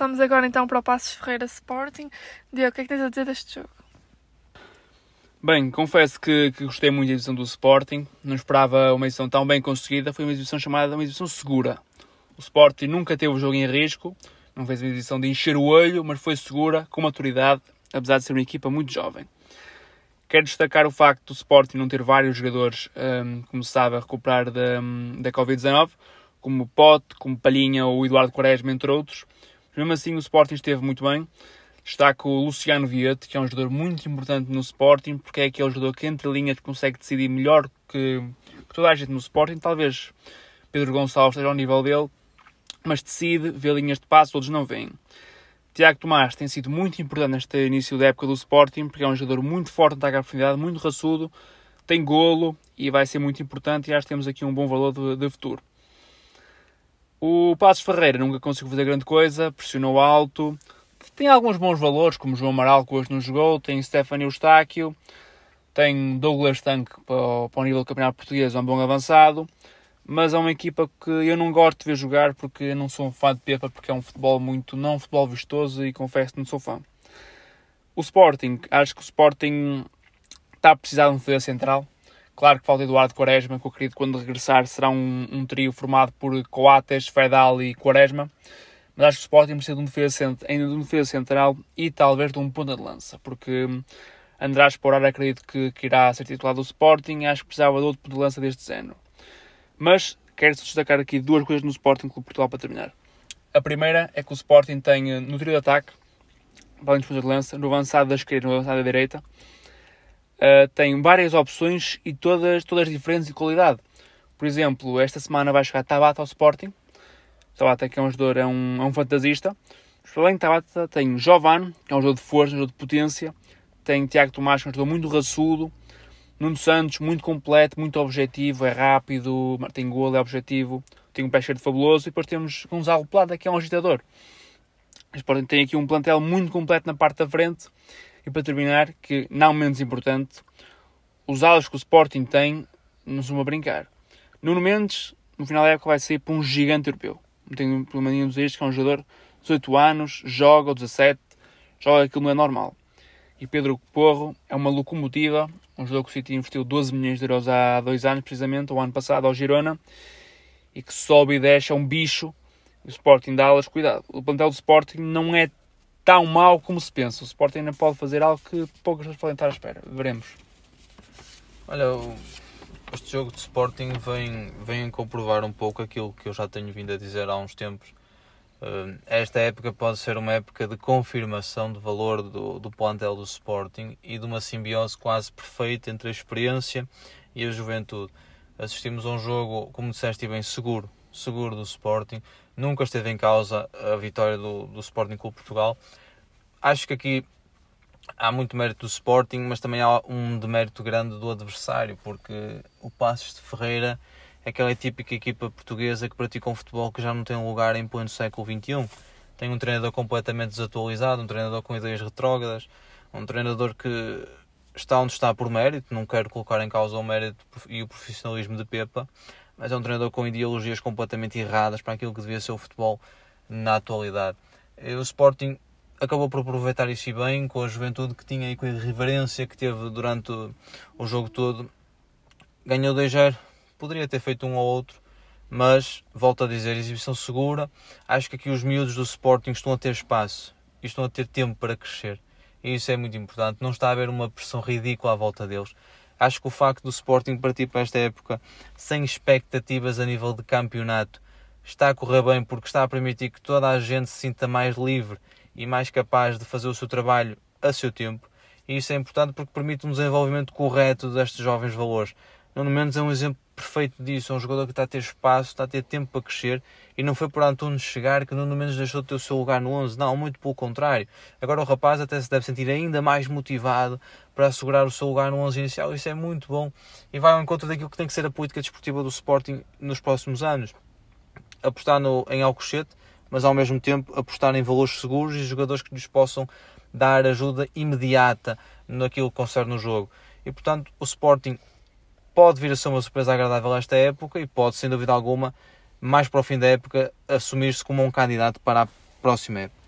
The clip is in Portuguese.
Passamos agora então para o Passos Ferreira Sporting. Diego, o que é que tens a dizer deste jogo? Bem, confesso que, que, gostei muito da exibição do Sporting. Não esperava uma exibição tão bem conseguida. Foi uma exibição chamada uma exibição segura. O Sporting nunca teve o jogo em risco. Não fez uma exibição de encher o olho, mas foi segura, com maturidade, apesar de ser uma equipa muito jovem. Quero destacar o facto do Sporting não ter vários jogadores um, começava a recuperar da, da Covid-19, como Pote, como Palhinha ou Eduardo Quaresma, entre outros. Mesmo assim, o Sporting esteve muito bem. Destaco o Luciano Viete, que é um jogador muito importante no Sporting, porque é aquele jogador que entre linhas consegue decidir melhor que, que toda a gente no Sporting. Talvez Pedro Gonçalves esteja ao nível dele, mas decide, vê linhas de passo, outros não veem. Tiago Tomás tem sido muito importante neste início da época do Sporting, porque é um jogador muito forte no ataque profundidade, muito raçudo, tem golo e vai ser muito importante e acho que temos aqui um bom valor de, de futuro. O Passos Ferreira nunca conseguiu fazer grande coisa, pressionou alto, tem alguns bons valores, como João Amaral, que hoje não jogou, tem Stefano Eustáquio, tem Douglas Tank para, o nível do campeonato português, é um bom avançado, mas é uma equipa que eu não gosto de ver jogar porque eu não sou um fã de Pepa, porque é um futebol muito, não futebol vistoso e confesso que não sou fã. O Sporting, acho que o Sporting está a precisar de um defesa central, Claro que falta Eduardo Quaresma, que eu acredito que quando regressar será um, um trio formado por Coates, Fedal e Quaresma. Mas acho que o Sporting precisa de um defesa, ainda de um defesa central e talvez de um ponta de lança, porque András Porar acredito que, que, irá ser titular do Sporting acho que precisava de outro ponta de lança deste género. Mas quero destacar aqui duas coisas no Sporting Clube Portugal para terminar. A primeira é que o Sporting tem no trio de ataque, além ponta de lança, no avançado da esquerda e no avançado da direita, uh, tem várias opções e todas, todas diferentes de qualidade. Por exemplo, esta semana vai chegar Tabata ao Sporting. Tabata que é um jogador, é um, é um fantasista. Além de Tabata tem Jovan, que é um jogador de força, um jogador de potência. Tem Tiago Tomás, que é um jogador muito raçudo. Nuno Santos, muito completo, muito objetivo, é rápido, tem golo, é objetivo. Tem um pé de fabuloso. E depois temos Gonzalo Plata, que é um agitador. O Sporting tem aqui um plantel muito completo na parte da frente e para terminar, que não menos importante, os alas que o Sporting tem não são a brincar. Nuno Mendes, no final da época, vai sair para um gigante europeu. Não tenho problema nenhum dizer isto, que é um jogador de 18 anos, joga, ou 17, joga aquilo não é normal. E Pedro Porro é uma locomotiva, um jogador que o City investiu 12 milhões de euros há dois anos, precisamente, o ano passado, ao Girona, e que sobe e desce, é um bicho. O Sporting dá alas, cuidado. O plantel do Sporting não é tão mau como se pensa. O Sporting ainda pode fazer algo que poucas pessoas podem estar à espera. Veremos. Olha, este jogo de Sporting vem, vem comprovar um pouco aquilo que eu já tenho vindo a dizer há uns tempos. Eh, esta época pode ser uma época de confirmação de valor do, do plantel do Sporting e de uma simbiose quase perfeita entre a experiência e a juventude. Assistimos a um jogo, como disseste bem, seguro, seguro do Sporting. Nunca esteve em causa a vitória do, do Sporting Clube Portugal. Acho que aqui há muito mérito do Sporting, mas também há um demérito grande do adversário, porque o Passos de Ferreira é aquela típica equipa portuguesa que pratica um futebol que já não tem lugar em pleno século XXI. Tem um treinador completamente desatualizado, um treinador com ideias retrógradas, um treinador que está onde está por mérito, não quero colocar em causa o mérito e o profissionalismo de Pepa, mas é um treinador com ideologias completamente erradas para aquilo que devia ser o futebol na atualidade. O Sporting acabou por aproveitar isso bem, com a juventude que tinha e com a irreverência que teve durante o jogo todo. Ganhou 2-0, poderia ter feito um ou outro, mas, volto a dizer, exibição segura. Acho que aqui os miúdos do Sporting estão a ter espaço e estão a ter tempo para crescer. E isso é muito importante. Não está a haver uma pressão ridícula à volta deles. Acho que o facto do Sporting partir para esta época sem expectativas a nível de campeonato está a correr bem porque está a permitir que toda a gente se sinta mais livre e mais capaz de fazer o seu trabalho a seu tempo. E isso é importante porque permite um desenvolvimento correto destes jovens valores. Nuno Mendes é um exemplo perfeito disso. É um jogador que está a ter espaço, está a ter tempo para crescer e não foi por Antunes chegar que Nuno Mendes deixou de ter o seu lugar no 11. Não, muito pelo contrário. Agora o rapaz até se deve sentir ainda mais motivado para assegurar o seu lugar no 11 inicial. Isso é muito bom e vai ao encontro daquilo que tem que ser a política desportiva do Sporting nos próximos anos. Apostar no, em Alcochete, mas ao mesmo tempo apostar em valores seguros e jogadores que lhes possam dar ajuda imediata naquilo que concerne o jogo. E portanto, o Sporting pode vir a ser uma surpresa agradável esta época e pode, sem dúvida alguma, mais para o fim da época, assumir-se como um candidato para a próxima época.